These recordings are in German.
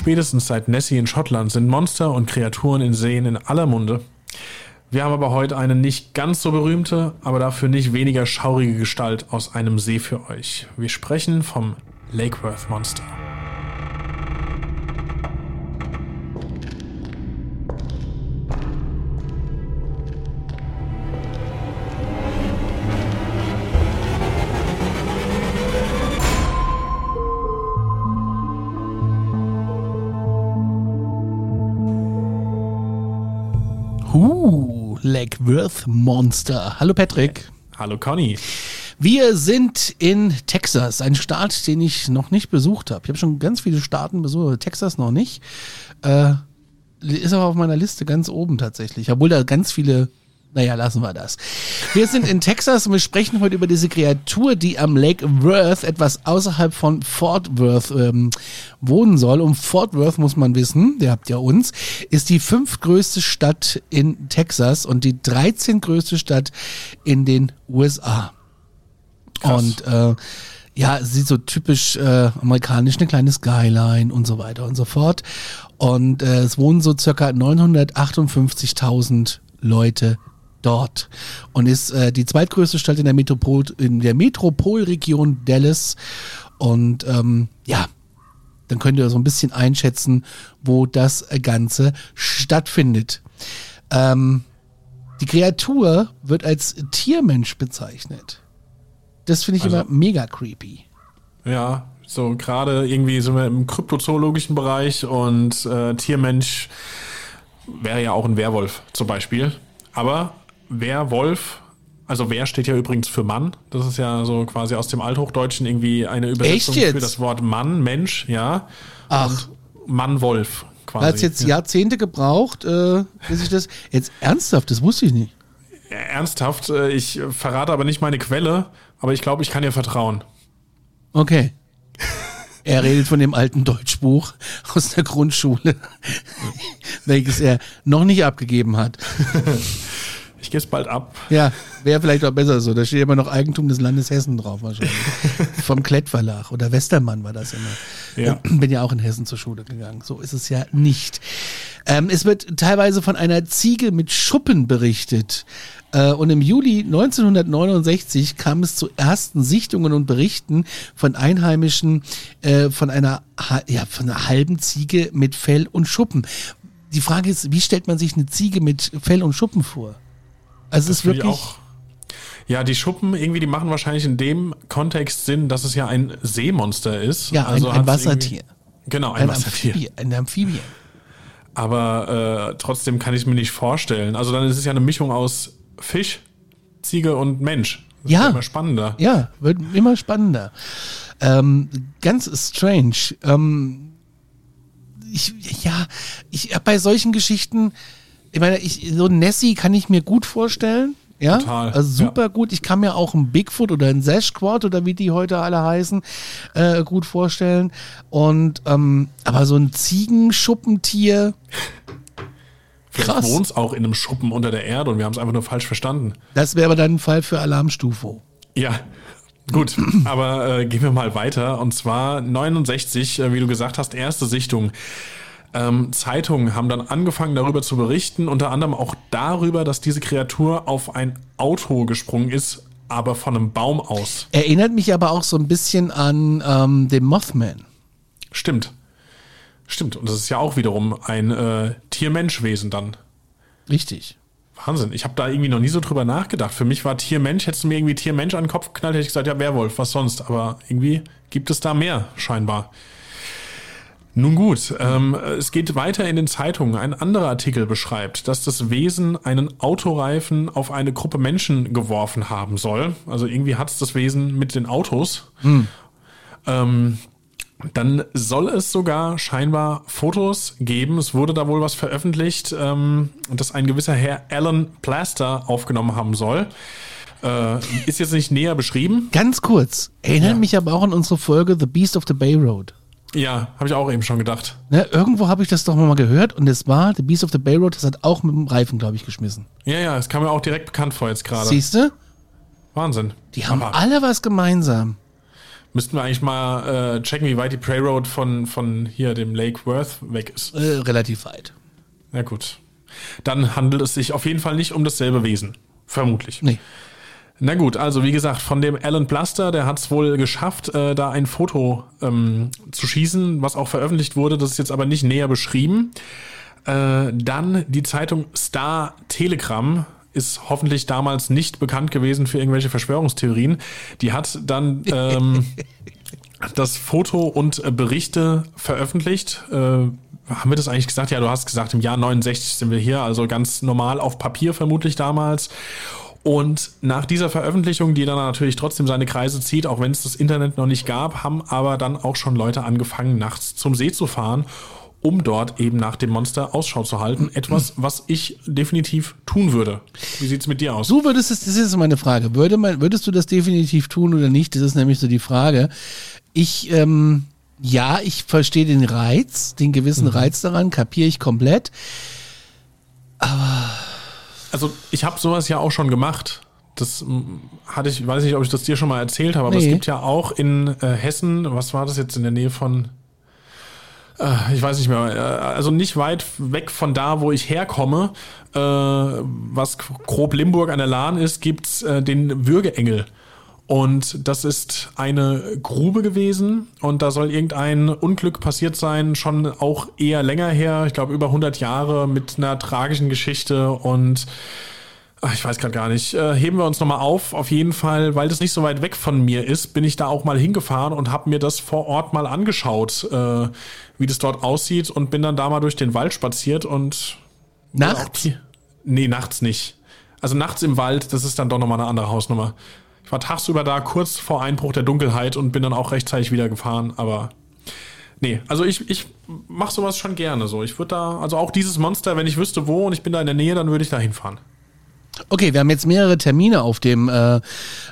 Spätestens seit Nessie in Schottland sind Monster und Kreaturen in Seen in aller Munde. Wir haben aber heute eine nicht ganz so berühmte, aber dafür nicht weniger schaurige Gestalt aus einem See für euch. Wir sprechen vom Lakeworth Monster. Lakeworth Monster. Hallo Patrick. Hallo Conny. Wir sind in Texas, ein Staat, den ich noch nicht besucht habe. Ich habe schon ganz viele Staaten besucht, Texas noch nicht. Äh, ist aber auf meiner Liste ganz oben tatsächlich, obwohl da ganz viele naja, lassen wir das. Wir sind in Texas und wir sprechen heute über diese Kreatur, die am Lake Worth, etwas außerhalb von Fort Worth, ähm, wohnen soll. Und Fort Worth, muss man wissen, der habt ja uns, ist die fünftgrößte Stadt in Texas und die 13. größte Stadt in den USA. Krass. Und äh, ja, sieht so typisch äh, amerikanisch, eine kleine Skyline und so weiter und so fort. Und äh, es wohnen so circa 958.000 Leute dort und ist äh, die zweitgrößte Stadt in der Metropol in der Metropolregion Dallas und ähm, ja dann könnt ihr so ein bisschen einschätzen wo das Ganze stattfindet. Ähm, die Kreatur wird als Tiermensch bezeichnet. Das finde ich Also- immer mega creepy. Ja, so gerade irgendwie sind wir im kryptozoologischen Bereich und äh, Tiermensch wäre ja auch ein Werwolf zum Beispiel. Aber Werwolf, also Wer steht ja übrigens für Mann. Das ist ja so quasi aus dem Althochdeutschen irgendwie eine Übersetzung für das Wort Mann, Mensch, ja. ach Mann-Wolf quasi. hat es jetzt ja. Jahrzehnte gebraucht äh, bis ich das jetzt ernsthaft das wusste ich nicht Ernsthaft, äh, ich verrate aber nicht meine Quelle, aber ich glaube, ich kann dir vertrauen. Okay. Er redet von dem alten Deutschbuch aus der Grundschule, welches er noch nicht abgegeben hat. Ich gehe es bald ab. Ja, wäre vielleicht auch besser so. Da steht immer noch Eigentum des Landes Hessen drauf wahrscheinlich. Vom Klett Verlag oder Westermann war das immer. Ja. Bin ja auch in Hessen zur Schule gegangen. So ist es ja nicht. Ähm, es wird teilweise von einer Ziege mit Schuppen berichtet. Äh, und im Juli 1969 kam es zu ersten Sichtungen und Berichten von Einheimischen äh, von einer ja, von einer halben Ziege mit Fell und Schuppen. Die Frage ist, wie stellt man sich eine Ziege mit Fell und Schuppen vor? Also es ist wirklich auch. Ja, die Schuppen irgendwie, die machen wahrscheinlich in dem Kontext Sinn, dass es ja ein Seemonster ist. ja ein, Also ein hat's Wassertier. Genau, ein, Ein Wassertier. Amphibie, ein Amphibien. Aber äh, trotzdem kann ich es mir nicht vorstellen. Also dann ist es ja eine Mischung aus Fisch, Ziege und Mensch. Das Ja. Ist immer spannender. Ja, wird immer spannender. Ähm, ganz strange. Ähm, ich, ja, ich bei solchen Geschichten, ich meine, ich, so ein Nessie kann ich mir gut vorstellen. Ja, Total, also super gut. Ich kann mir auch ein Bigfoot oder ein Sasquatch oder wie die heute alle heißen, äh, gut vorstellen. Und ähm, aber so ein Ziegenschuppentier, Vielleicht wohnt es auch in einem Schuppen unter der Erde und wir haben es einfach nur falsch verstanden. das wäre aber dann ein Fall für Alarmstufo. Ja, gut. Aber äh, gehen wir mal weiter. Und zwar 69, äh, wie du gesagt hast, erste Sichtung. Ähm, Zeitungen haben dann angefangen darüber zu berichten, unter anderem auch darüber, dass diese Kreatur auf ein Auto gesprungen ist, aber von einem Baum aus. Erinnert mich aber auch so ein bisschen an ähm, den Mothman. Stimmt. Stimmt. Und das ist ja auch wiederum ein äh, Tier-Mensch-Wesen dann. Richtig. Wahnsinn. Ich habe da irgendwie noch nie so drüber nachgedacht. Für mich war Tier-Mensch, hättest du mir irgendwie Tier-Mensch an den Kopf geknallt, hätte ich gesagt, ja, Werwolf, was sonst. Aber irgendwie gibt es da mehr, scheinbar. Nun gut, ähm, es geht weiter in den Zeitungen. Ein anderer Artikel beschreibt, dass das Wesen einen Autoreifen auf eine Gruppe Menschen geworfen haben soll. Also irgendwie hat es das Wesen mit den Autos. Ähm, dann soll es sogar scheinbar Fotos geben. Es wurde da wohl was veröffentlicht, ähm, dass ein gewisser Herr Alan Plaster aufgenommen haben soll. Äh, ist jetzt nicht näher beschrieben. Ganz kurz, erinnert Ja. mich aber auch an unsere Folge The Beast of the Bay Road. Ja, habe ich auch eben schon gedacht. Ne, irgendwo habe ich das doch mal gehört und es war The Beast of the Bay Road, das hat auch mit dem Reifen, glaube ich, geschmissen. Ja, ja, es kam mir auch direkt bekannt vor jetzt gerade. Siehst du? Wahnsinn. Die haben Aber alle was gemeinsam. Müssten wir eigentlich mal äh, checken, wie weit die Prey Road von, von hier, dem Lake Worth, weg ist. Äh, relativ weit. Na gut. Dann handelt es sich auf jeden Fall nicht um dasselbe Wesen. Vermutlich. Nee. Na gut, also wie gesagt, von dem Alan Blaster, der hat es wohl geschafft, äh, da ein Foto ähm, zu schießen, was auch veröffentlicht wurde. Das ist jetzt aber nicht näher beschrieben. Äh, dann die Zeitung Star Telegram ist hoffentlich damals nicht bekannt gewesen für irgendwelche Verschwörungstheorien. Die hat dann ähm, das Foto und äh, Berichte veröffentlicht. Äh, haben wir das eigentlich gesagt? Ja, du hast gesagt, im Jahr 69 sind wir hier, also ganz normal auf Papier vermutlich damals. Und nach dieser Veröffentlichung, die dann natürlich trotzdem seine Kreise zieht, auch wenn es das Internet noch nicht gab, haben aber dann auch schon Leute angefangen, nachts zum See zu fahren, um dort eben nach dem Monster Ausschau zu halten. Etwas, was ich definitiv tun würde. Wie sieht's mit dir aus? Du würdest es, das ist meine Frage, Würde man, würdest du das definitiv tun oder nicht? Das ist nämlich so die Frage. Ich, ähm, ja, ich verstehe den Reiz, den gewissen Reiz daran, kapiere ich komplett. Also ich habe sowas ja auch schon gemacht. Das mm, hatte ich, weiß nicht, ob ich das dir schon mal erzählt habe, aber es Nee. gibt ja auch in äh, Hessen, was war das jetzt in der Nähe von, äh, ich weiß nicht mehr, äh, also nicht weit weg von da, wo ich herkomme, äh, was grob Limburg an der Lahn ist, gibt's den Würgeengel. Und das ist eine Grube gewesen und da soll irgendein Unglück passiert sein, schon auch eher länger her, ich glaube über 100 Jahre mit einer tragischen Geschichte und ach, ich weiß gerade gar nicht, äh, heben wir uns nochmal auf. Auf jeden Fall, weil das nicht so weit weg von mir ist, bin ich da auch mal hingefahren und habe mir das vor Ort mal angeschaut, äh, wie das dort aussieht und bin dann da mal durch den Wald spaziert und Nachts? Nee, nachts nicht. Also nachts im Wald, das ist dann doch nochmal eine andere Hausnummer. Ich war tagsüber da kurz vor Einbruch der Dunkelheit und bin dann auch rechtzeitig wieder gefahren, aber nee, also ich, ich mache sowas schon gerne so. Ich würde da, also auch dieses Monster, wenn ich wüsste wo und ich bin da in der Nähe, dann würde ich da hinfahren. Okay, wir haben jetzt mehrere Termine auf dem äh, äh,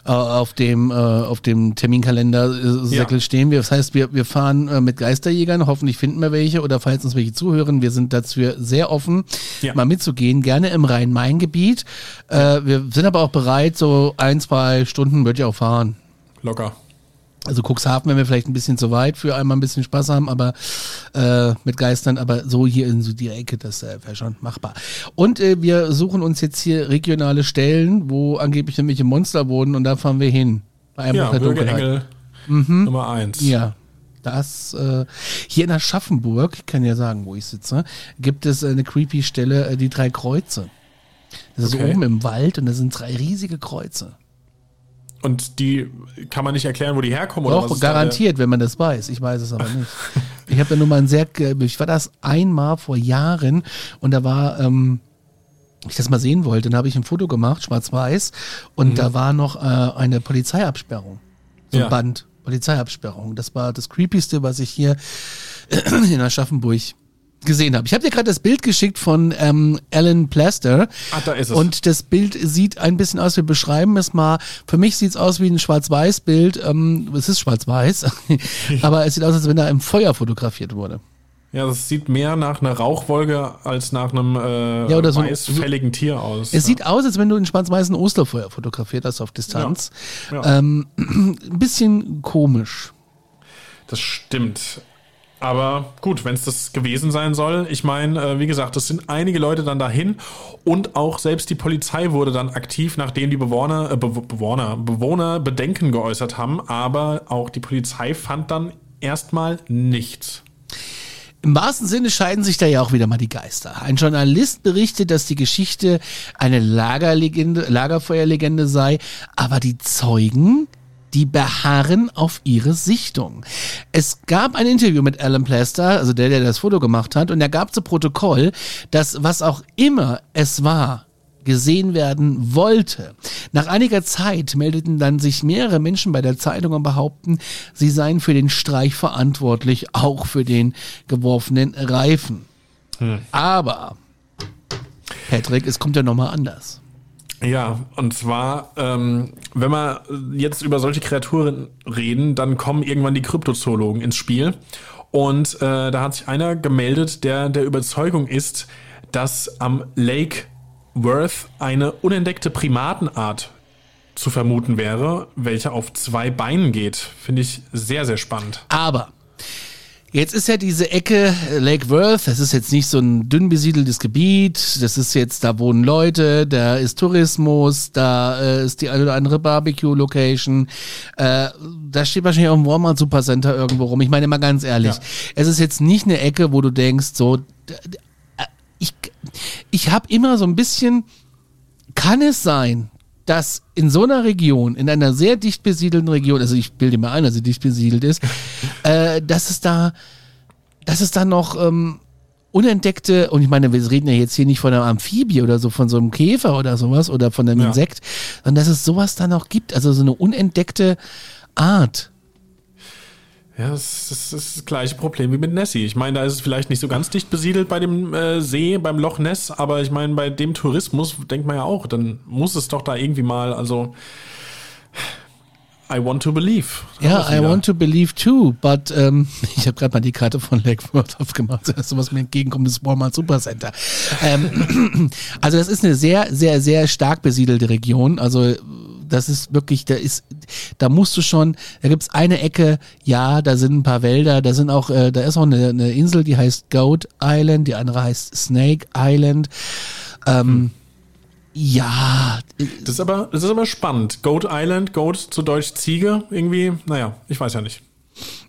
auf dem äh, auf dem Terminkalender Säckel Ja. stehen. Wir, das heißt, wir wir fahren äh, mit Geisterjägern. Hoffentlich finden wir welche oder falls uns welche zuhören, wir sind dazu sehr offen, Ja. mal mitzugehen. Gerne im Rhein-Main-Gebiet. Äh, wir sind aber auch bereit, so ein zwei Stunden wird ja auch fahren. Locker. Also Cuxhaven, wenn wir vielleicht ein bisschen zu weit für einmal ein bisschen Spaß haben, aber äh, mit Geistern, aber so hier in so die Ecke, das äh, wäre schon machbar. Und äh, wir suchen uns jetzt hier regionale Stellen, wo angeblich irgendwelche Monster wohnen und da fahren wir hin. Bei einem Ja, Dunkelheit. Würgeengel Nummer eins. Ja. Das äh, hier in Aschaffenburg, ich kann ja sagen, wo ich sitze, gibt es eine creepy Stelle, äh, die drei Kreuze. Das ist Okay. oben im Wald und da sind drei riesige Kreuze. Und die kann man nicht erklären, wo die herkommen oder was Doch, ist da garantiert, wenn man das weiß. Ich weiß es aber nicht. ich habe da nur mal ein sehr, ich war das einmal vor Jahren und da war, ähm, ich das mal sehen wollte, dann habe ich ein Foto gemacht, schwarz-weiß, und da war noch äh, eine Polizeiabsperrung. So ein Ja. Band, Polizeiabsperrung. Das war das Creepyste, was ich hier in Aschaffenburg gesehen habe. Ich habe dir gerade das Bild geschickt von ähm, Alan Plaster. Ah, da ist es. Und das Bild sieht ein bisschen aus, wir beschreiben es mal. Für mich sieht es aus wie ein Schwarz-Weiß-Bild. Ähm, es ist schwarz-weiß, aber es sieht aus, als wenn da im Feuer fotografiert wurde. Ja, das sieht mehr nach einer Rauchwolke als nach einem äh, Ja, oder so weißfälligen Tier aus. Es ja. sieht aus, als wenn du ein schwarz-weißen Osterfeuer fotografiert hast auf Distanz. Ja. Ja. Ähm, ein bisschen komisch. Das stimmt. Aber gut, wenn es das gewesen sein soll, ich meine, äh, wie gesagt, es sind einige Leute dann dahin und auch selbst die Polizei wurde dann aktiv, nachdem die Bewohner, äh, Be Bewohner, Bewohner Bedenken geäußert haben, aber auch die Polizei fand dann erstmal nichts. Im wahrsten Sinne scheiden sich da ja auch wieder mal die Geister. Ein Journalist berichtet, dass die Geschichte eine Lagerlegende, Lagerfeuerlegende sei, aber die Zeugen die beharren auf ihre Sichtung. Es gab ein Interview mit Alan Plaster, also der, der das Foto gemacht hat, und er gab zu Protokoll, dass was auch immer es war, gesehen werden wollte. Nach einiger Zeit meldeten dann sich mehrere Menschen bei der Zeitung und behaupten, sie seien für den Streich verantwortlich, auch für den geworfenen Reifen. Hm. Aber, Patrick, es kommt ja nochmal anders. Ja, und zwar, ähm, wenn wir jetzt über solche Kreaturen reden, dann kommen irgendwann die Kryptozoologen ins Spiel. Und äh, da hat sich einer gemeldet, der der Überzeugung ist, dass am Lake Worth eine unentdeckte Primatenart zu vermuten wäre, welche auf zwei Beinen geht. Finde ich sehr, sehr spannend. Aber Jetzt ist ja diese Ecke Lake Worth, das ist jetzt nicht so ein dünn besiedeltes Gebiet, das ist jetzt, da wohnen Leute, da ist Tourismus, da äh, ist die eine oder andere Barbecue-Location, äh, da steht wahrscheinlich auch ein Walmart Supercenter irgendwo rum. Ich meine mal ganz ehrlich, ja. es ist jetzt nicht eine Ecke, wo du denkst, so, ich, ich habe immer so ein bisschen, kann es sein, dass in so einer Region, in einer sehr dicht besiedelten Region, also ich bilde mir ein, dass sie dicht besiedelt ist, äh, dass es da, dass es da noch ähm, unentdeckte, und ich meine, wir reden ja jetzt hier nicht von einer Amphibie oder so, von so einem Käfer oder sowas oder von einem ja. Insekt, sondern dass es sowas da noch gibt, also so eine unentdeckte Art. Ja, das ist das gleiche Problem wie mit Nessie. Ich meine, da ist es vielleicht nicht so ganz dicht besiedelt bei dem äh, See, beim Loch Ness, aber ich meine, bei dem Tourismus denkt man ja auch, dann muss es doch da irgendwie mal, also I want to believe. Ja, I want to believe too, but ähm, ich habe gerade mal die Karte von Lake Worth aufgemacht, das ist was mir entgegenkommt, das Walmart Supercenter. Ähm, also das ist eine sehr, sehr, sehr stark besiedelte Region, also das ist wirklich, da ist, da musst du schon, da gibt's eine Ecke, ja, da sind ein paar Wälder, da sind auch, äh, da ist auch eine, eine Insel, die heißt Goat Island, die andere heißt Snake Island. Ähm, hm. Ja. Das ist aber, das ist aber spannend. Goat Island, Goat zu Deutsch Ziege, irgendwie, naja, ich weiß ja nicht.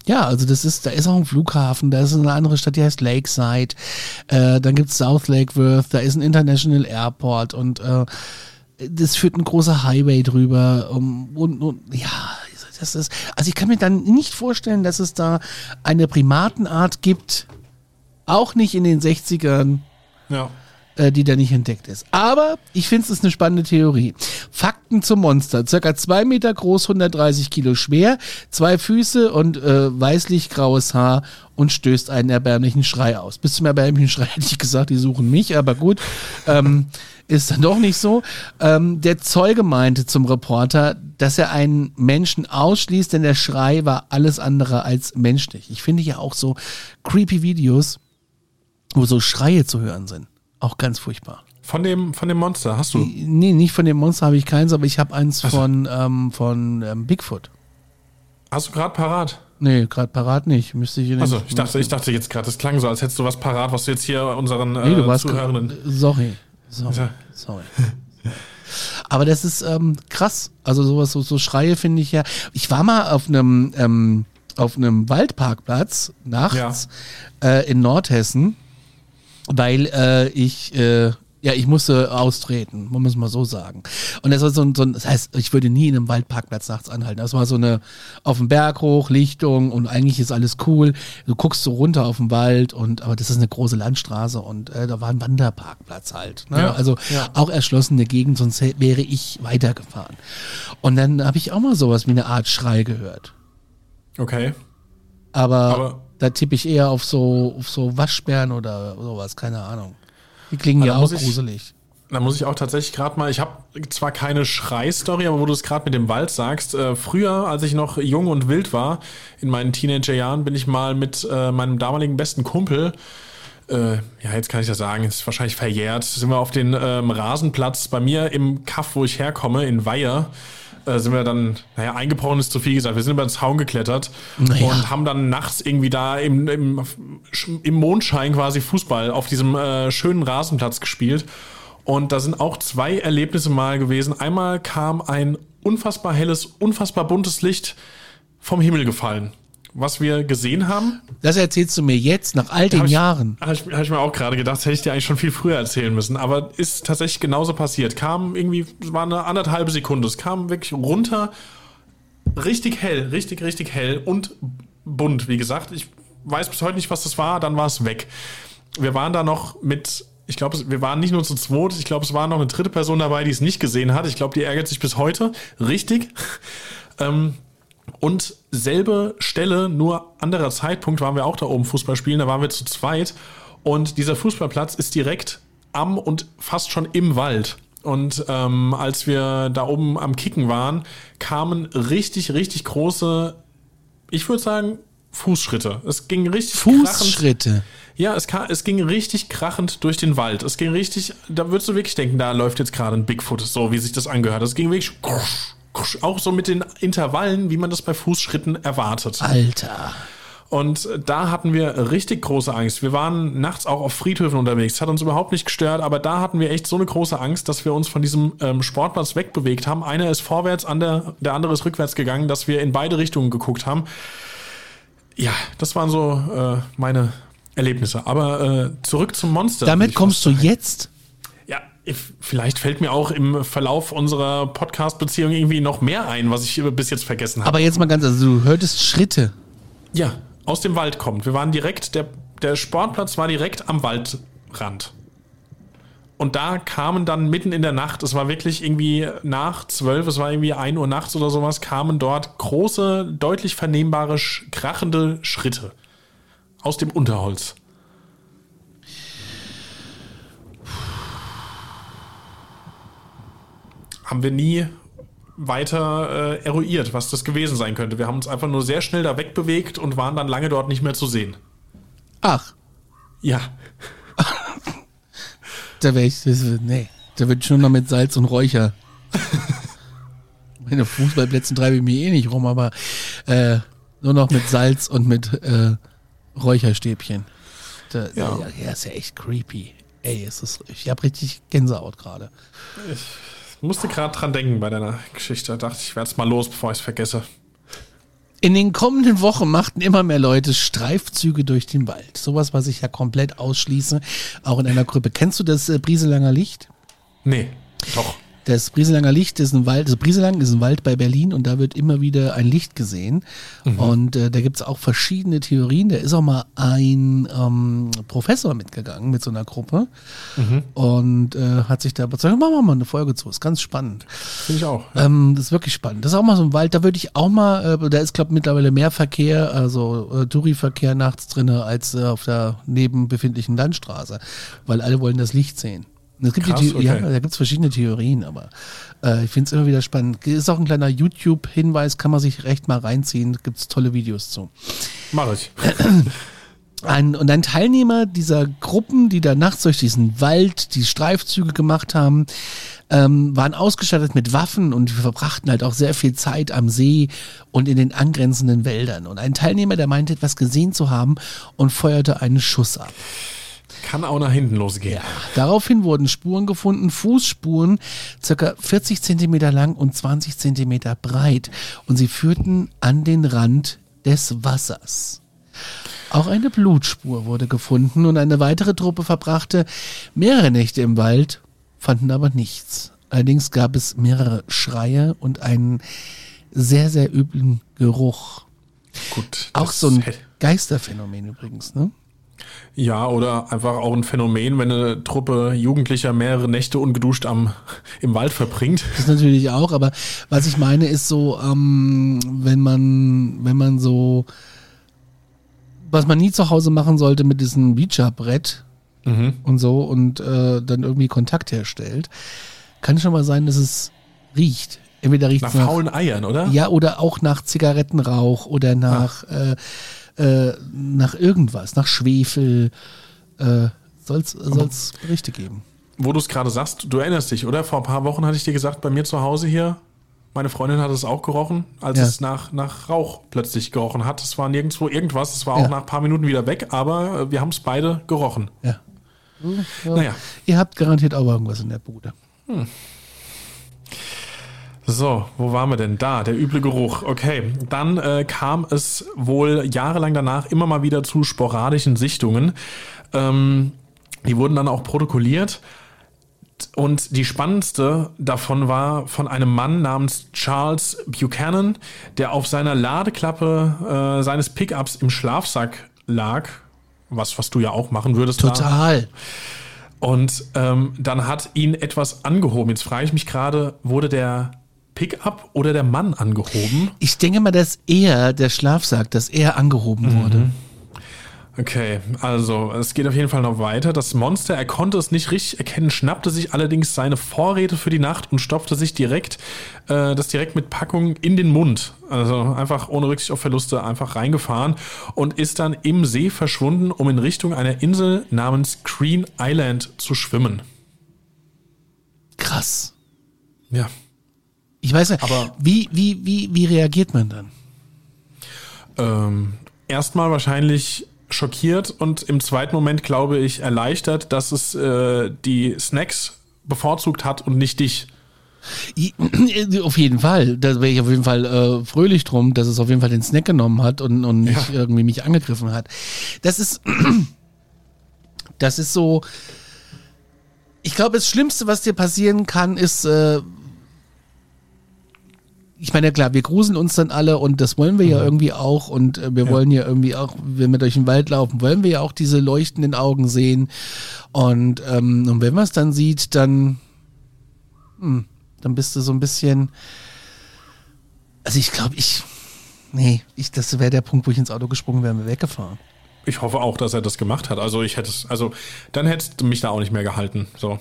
Ja, also das ist, da ist auch ein Flughafen, da ist eine andere Stadt, die heißt Lakeside, äh, dann gibt's South Lake Worth, da ist ein International Airport und äh, das führt ein großer Highway drüber um, und, und ja, das ist, also ich kann mir dann nicht vorstellen, dass es da eine Primatenart gibt, auch nicht in den 60ern. Ja äh, die da nicht entdeckt ist. Aber ich finde es ist eine spannende Theorie. Fakten zum Monster. Circa zwei Meter groß, 130 Kilo schwer, zwei Füße und äh, weißlich-graues Haar und stößt einen erbärmlichen Schrei aus. Bis zum erbärmlichen Schrei hätte ich gesagt, die suchen mich, aber gut. Ähm, ist dann doch nicht so. Ähm, der Zeuge meinte zum Reporter, dass er einen Menschen ausschließt, denn der Schrei war alles andere als menschlich. Ich finde ja auch so creepy Videos, wo so Schreie zu hören sind. Auch ganz furchtbar. Von dem, von dem Monster hast du? Nee, nicht von dem Monster habe ich keins, aber ich habe eins also. von, ähm, von ähm, Bigfoot. Hast du gerade parat? Nee, gerade parat nicht. Müsste ich Also, ich dachte, ich dachte jetzt gerade, das klang so, als hättest du was parat, was du jetzt hier unseren äh, nee, du warst Zuhörenden. Sorry. Sorry. Sorry. Aber das ist ähm, krass. Also sowas, so, so Schreie finde ich ja. Ich war mal auf einem ähm, auf einem Waldparkplatz nachts ja. äh, in Nordhessen, weil äh, ich äh, ja, ich musste austreten, man muss mal so sagen. Und das war so ein, so ein, das heißt, ich würde nie in einem Waldparkplatz nachts anhalten. Das war so eine auf dem Berg hoch, Lichtung und eigentlich ist alles cool. Du guckst so runter auf den Wald und aber das ist eine große Landstraße und äh, da war ein Wanderparkplatz halt. Ne? Ja, also ja. auch erschlossene Gegend, sonst wäre ich weitergefahren. Und dann habe ich auch mal sowas wie eine Art Schrei gehört. Okay. Aber, aber da tippe ich eher auf so, auf so Waschbären oder sowas, keine Ahnung. Die klingen ja auch gruselig. Da muss ich auch tatsächlich gerade mal, ich habe zwar keine Schrei-Story, aber wo du es gerade mit dem Wald sagst, äh, früher, als ich noch jung und wild war, in meinen Teenagerjahren, bin ich mal mit äh, meinem damaligen besten Kumpel, äh, ja, jetzt kann ich das sagen, ist wahrscheinlich verjährt, sind wir auf den ähm, Rasenplatz bei mir im Kaff, wo ich herkomme, in Weiher, äh, sind wir dann, naja, eingebrochen ist zu viel gesagt, wir sind über den Zaun geklettert naja. und haben dann nachts irgendwie da im, im, im Mondschein quasi Fußball auf diesem äh, schönen Rasenplatz gespielt. Und da sind auch zwei Erlebnisse mal gewesen. Einmal kam ein unfassbar helles, unfassbar buntes Licht vom Himmel gefallen was wir gesehen haben. Das erzählst du mir jetzt, nach all den hab Jahren. Habe ich, hab ich, mir auch gerade gedacht, hätte ich dir eigentlich schon viel früher erzählen müssen. Aber ist tatsächlich genauso passiert. Kam irgendwie, es war eine anderthalbe Sekunde. Es kam wirklich runter richtig hell, richtig, richtig hell und bunt, wie gesagt. Ich weiß bis heute nicht, was das war, dann war es weg. Wir waren da noch mit, ich glaube, wir waren nicht nur zu zweit, ich glaube, es war noch eine dritte Person dabei, die es nicht gesehen hat. Ich glaube, die ärgert sich bis heute. Richtig. Ähm, und selbe Stelle, nur anderer Zeitpunkt, waren wir auch da oben Fußball spielen, da waren wir zu zweit. Und dieser Fußballplatz ist direkt am und fast schon im Wald. Und ähm, als wir da oben am Kicken waren, kamen richtig, richtig große, ich würde sagen, Fußschritte. Es ging richtig Fußschritte. Krachend. Ja, es, kam, es ging richtig krachend durch den Wald. Es ging richtig, da würdest du wirklich denken, da läuft jetzt gerade ein Bigfoot, so wie sich das angehört. Es ging wirklich auch so mit den Intervallen, wie man das bei Fußschritten erwartet. Alter. Und da hatten wir richtig große Angst. Wir waren nachts auch auf Friedhöfen unterwegs. Das hat uns überhaupt nicht gestört, aber da hatten wir echt so eine große Angst, dass wir uns von diesem ähm, Sportplatz wegbewegt haben. Einer ist vorwärts, der, der andere ist rückwärts gegangen, dass wir in beide Richtungen geguckt haben. Ja, das waren so äh, meine Erlebnisse. Aber äh, zurück zum Monster. Damit kommst du jetzt? Vielleicht fällt mir auch im Verlauf unserer Podcast-Beziehung irgendwie noch mehr ein, was ich bis jetzt vergessen habe. Aber jetzt mal ganz, also du hörtest Schritte. Ja, aus dem Wald kommt. Wir waren direkt, der, der Sportplatz war direkt am Waldrand. Und da kamen dann mitten in der Nacht, es war wirklich irgendwie nach zwölf, es war irgendwie ein Uhr nachts oder sowas, kamen dort große, deutlich vernehmbare, krachende Schritte aus dem Unterholz. Haben wir nie weiter äh, eruiert, was das gewesen sein könnte. Wir haben uns einfach nur sehr schnell da wegbewegt und waren dann lange dort nicht mehr zu sehen. Ach. Ja. da wäre ich, das, nee, da würde ich schon noch mit Salz und Räucher. Meine Fußballplätzen treibe ich mir eh nicht rum, aber äh, nur noch mit Salz und mit äh, Räucherstäbchen. Da, ja. ja, ist ja echt creepy. Ey, ist das, ich habe richtig Gänsehaut gerade. Ich musste gerade dran denken bei deiner Geschichte. Dachte ich, werde es mal los, bevor ich es vergesse. In den kommenden Wochen machten immer mehr Leute Streifzüge durch den Wald. Sowas, was ich ja komplett ausschließe, auch in einer Gruppe. Kennst du das äh, Brieselanger Licht? Nee, doch. Das Brieselanger Licht ist ein Wald, also Brieselang ist ein Wald bei Berlin und da wird immer wieder ein Licht gesehen. Mhm. Und äh, da gibt's auch verschiedene Theorien. Da ist auch mal ein ähm, Professor mitgegangen mit so einer Gruppe mhm. und äh, hat sich da überzeugt, machen wir mal eine Folge zu. Ist ganz spannend. Finde ich auch. Ja. Ähm, das ist wirklich spannend. Das ist auch mal so ein Wald, da würde ich auch mal, äh, da ist, glaube mittlerweile mehr Verkehr, also äh, Touri-Verkehr nachts drinne als äh, auf der neben befindlichen Landstraße, weil alle wollen das Licht sehen. Es gibt Krass, die, okay. Ja, da gibt es verschiedene Theorien, aber äh, ich finde es immer wieder spannend. Ist auch ein kleiner YouTube-Hinweis, kann man sich recht mal reinziehen. Gibt es tolle Videos zu. Mach ich. Ein, und ein Teilnehmer dieser Gruppen, die da nachts durch diesen Wald die Streifzüge gemacht haben, ähm, waren ausgestattet mit Waffen und wir verbrachten halt auch sehr viel Zeit am See und in den angrenzenden Wäldern. Und ein Teilnehmer, der meinte, etwas gesehen zu haben und feuerte einen Schuss ab. Kann auch nach hinten losgehen. Ja, daraufhin wurden Spuren gefunden, Fußspuren, circa 40 Zentimeter lang und 20 Zentimeter breit. Und sie führten an den Rand des Wassers. Auch eine Blutspur wurde gefunden und eine weitere Truppe verbrachte mehrere Nächte im Wald, fanden aber nichts. Allerdings gab es mehrere Schreie und einen sehr, sehr üblen Geruch. Gut. Auch so ein Geisterphänomen übrigens, ne? Ja, oder einfach auch ein Phänomen, wenn eine Truppe Jugendlicher mehrere Nächte ungeduscht am, im Wald verbringt. Das natürlich auch, aber was ich meine ist so, ähm, wenn man, wenn man so, was man nie zu Hause machen sollte mit diesem Beacher-Brett mhm. und so und äh, dann irgendwie Kontakt herstellt, kann schon mal sein, dass es riecht. Entweder riecht nach, nach faulen Eiern, oder? Ja, oder auch nach Zigarettenrauch oder nach äh, äh, nach irgendwas, nach Schwefel. Äh, soll es Berichte geben. Wo du es gerade sagst, du erinnerst dich, oder? Vor ein paar Wochen hatte ich dir gesagt, bei mir zu Hause hier, meine Freundin hat es auch gerochen, als ja. es nach, nach Rauch plötzlich gerochen hat. Es war nirgendwo irgendwas, es war auch ja. nach ein paar Minuten wieder weg, aber äh, wir haben es beide gerochen. Ja. ja. Naja. Ihr habt garantiert auch irgendwas in der Bude. Hm. So, wo waren wir denn? Da, der üble Geruch. Okay, dann äh, kam es wohl jahrelang danach immer mal wieder zu sporadischen Sichtungen. Ähm, die wurden dann auch protokolliert. Und die spannendste davon war von einem Mann namens Charles Buchanan, der auf seiner Ladeklappe äh, seines Pickups im Schlafsack lag. Was, was du ja auch machen würdest. Da. Total. Und ähm, dann hat ihn etwas angehoben. Jetzt frage ich mich gerade, wurde der Pickup oder der Mann angehoben? Ich denke mal, dass eher der Schlafsack, dass er angehoben wurde. Okay, also es geht auf jeden Fall noch weiter. Das Monster, er konnte es nicht richtig erkennen, schnappte sich allerdings seine Vorräte für die Nacht und stopfte sich direkt äh, das direkt mit Packung in den Mund. Also einfach ohne Rücksicht auf Verluste einfach reingefahren und ist dann im See verschwunden, um in Richtung einer Insel namens Green Island zu schwimmen. Krass. Ja. Ich weiß nicht, Aber- wie, wie, wie, wie reagiert man dann? Ähm, erstmal wahrscheinlich schockiert und im zweiten Moment glaube ich erleichtert, dass es äh, die Snacks bevorzugt hat und nicht dich. Auf jeden Fall. Da wäre ich auf jeden Fall äh, fröhlich drum, dass es auf jeden Fall den Snack genommen hat und, und nicht irgendwie mich angegriffen hat. Das ist, das ist so. Ich glaube, das Schlimmste, was dir passieren kann, ist, äh, ich meine, klar, wir gruseln uns dann alle und das wollen wir ja irgendwie auch und äh, wir wollen ja irgendwie auch, wenn wir durch den Wald laufen, wollen wir ja auch diese leuchtenden Augen sehen und, ähm, und wenn man es dann sieht, dann dann bist du so ein bisschen. Also ich glaube, ich. Nee, ich, das wäre der Punkt, wo ich ins Auto gesprungen wäre und wäre weggefahren. Ich hoffe auch, dass er das gemacht hat. Also ich hätte es, also dann hättest du mich da auch nicht mehr gehalten. So.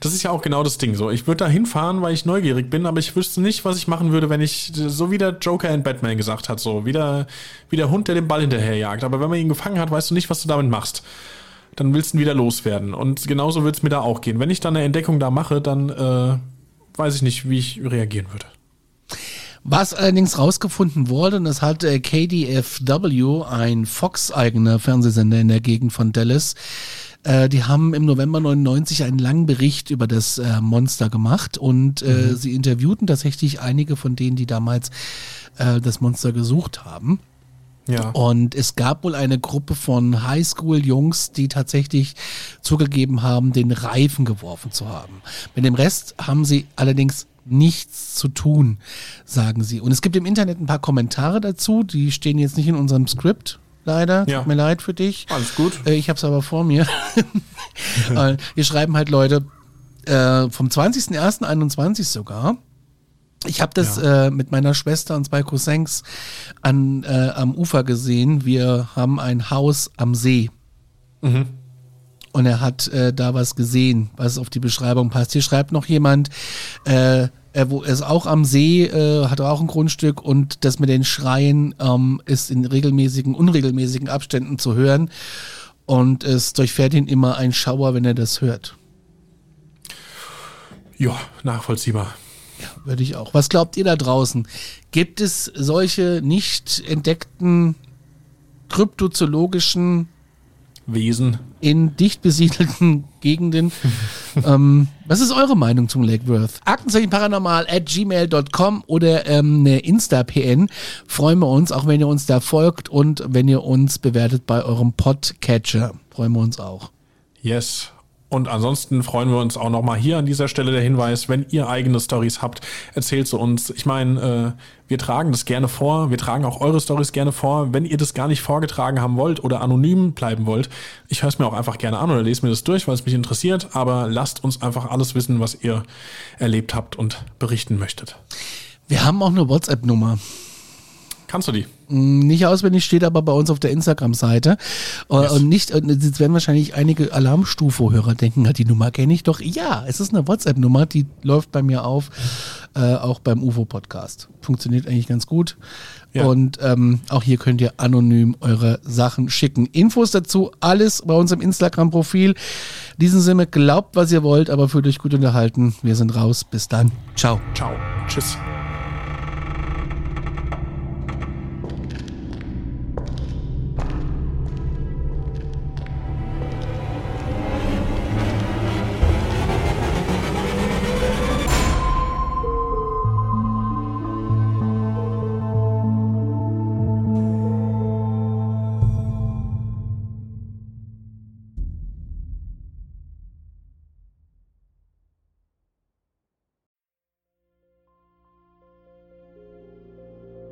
Das ist ja auch genau das Ding. So, ich würde da hinfahren, weil ich neugierig bin, aber ich wüsste nicht, was ich machen würde, wenn ich, so wie der Joker in Batman gesagt hat, so, wie der, wie der Hund, der den Ball hinterherjagt. Aber wenn man ihn gefangen hat, weißt du nicht, was du damit machst. Dann willst du ihn wieder loswerden. Und genauso wird es mir da auch gehen. Wenn ich dann eine Entdeckung da mache, dann äh, weiß ich nicht, wie ich reagieren würde. Was allerdings rausgefunden wurde, und das hat äh, KDFW, ein Fox-eigener Fernsehsender in der Gegend von Dallas, äh, die haben im November 99 einen langen Bericht über das äh, Monster gemacht und äh, sie interviewten tatsächlich einige von denen, die damals äh, das Monster gesucht haben. Ja. Und es gab wohl eine Gruppe von Highschool-Jungs, die tatsächlich zugegeben haben, den Reifen geworfen zu haben. Mit dem Rest haben sie allerdings nichts zu tun, sagen sie. Und es gibt im Internet ein paar Kommentare dazu, die stehen jetzt nicht in unserem Skript. Leider, Ja. tut mir leid für dich. Alles gut. Äh, Ich habe es aber vor mir. Äh, Hier schreiben halt Leute äh, vom 20.01.21 sogar. Ich habe das äh, mit meiner Schwester und zwei Cousins an, äh, am Ufer gesehen. Wir haben ein Haus am See. Und er hat äh, da was gesehen, was auf die Beschreibung passt. Hier schreibt noch jemand, äh, er wo- ist auch am See, äh, hat auch ein Grundstück und das mit den Schreien ähm, ist in regelmäßigen, unregelmäßigen Abständen zu hören. Und es durchfährt ihn immer ein Schauer, wenn er das hört. Ja, nachvollziehbar. Würde ich auch. Was glaubt ihr da draußen? Gibt es solche nicht entdeckten kryptozoologischen Wesen. in dicht besiedelten Gegenden. ähm, was ist eure Meinung zum Lake Worth? Aktenzeichen paranormal at gmail.com oder ähm, eine Insta-PN. Freuen wir uns, auch wenn ihr uns da folgt und wenn ihr uns bewertet bei eurem Podcatcher. Freuen wir uns auch. Yes. Und ansonsten freuen wir uns auch nochmal hier an dieser Stelle der Hinweis, wenn ihr eigene Stories habt, erzählt sie uns. Ich meine, äh, wir tragen das gerne vor, wir tragen auch eure Stories gerne vor. Wenn ihr das gar nicht vorgetragen haben wollt oder anonym bleiben wollt, ich höre es mir auch einfach gerne an oder lese mir das durch, weil es mich interessiert. Aber lasst uns einfach alles wissen, was ihr erlebt habt und berichten möchtet. Wir haben auch eine WhatsApp-Nummer. Kannst du die? Nicht auswendig, steht aber bei uns auf der Instagram-Seite. Äh, Yes. Und nicht, und jetzt werden wahrscheinlich einige Alarmstufe-Hörer denken, "Ja, die Nummer kenne ich doch. Ja, es ist eine WhatsApp-Nummer, die läuft bei mir auf, äh, auch beim UFO-Podcast. Funktioniert eigentlich ganz gut. Ja. Und ähm, auch hier könnt ihr anonym eure Sachen schicken. Infos dazu, alles bei uns im Instagram-Profil. In diesem Sinne, glaubt, was ihr wollt, aber fühlt euch gut unterhalten. Wir sind raus. Bis dann. Ciao. Ciao. Tschüss.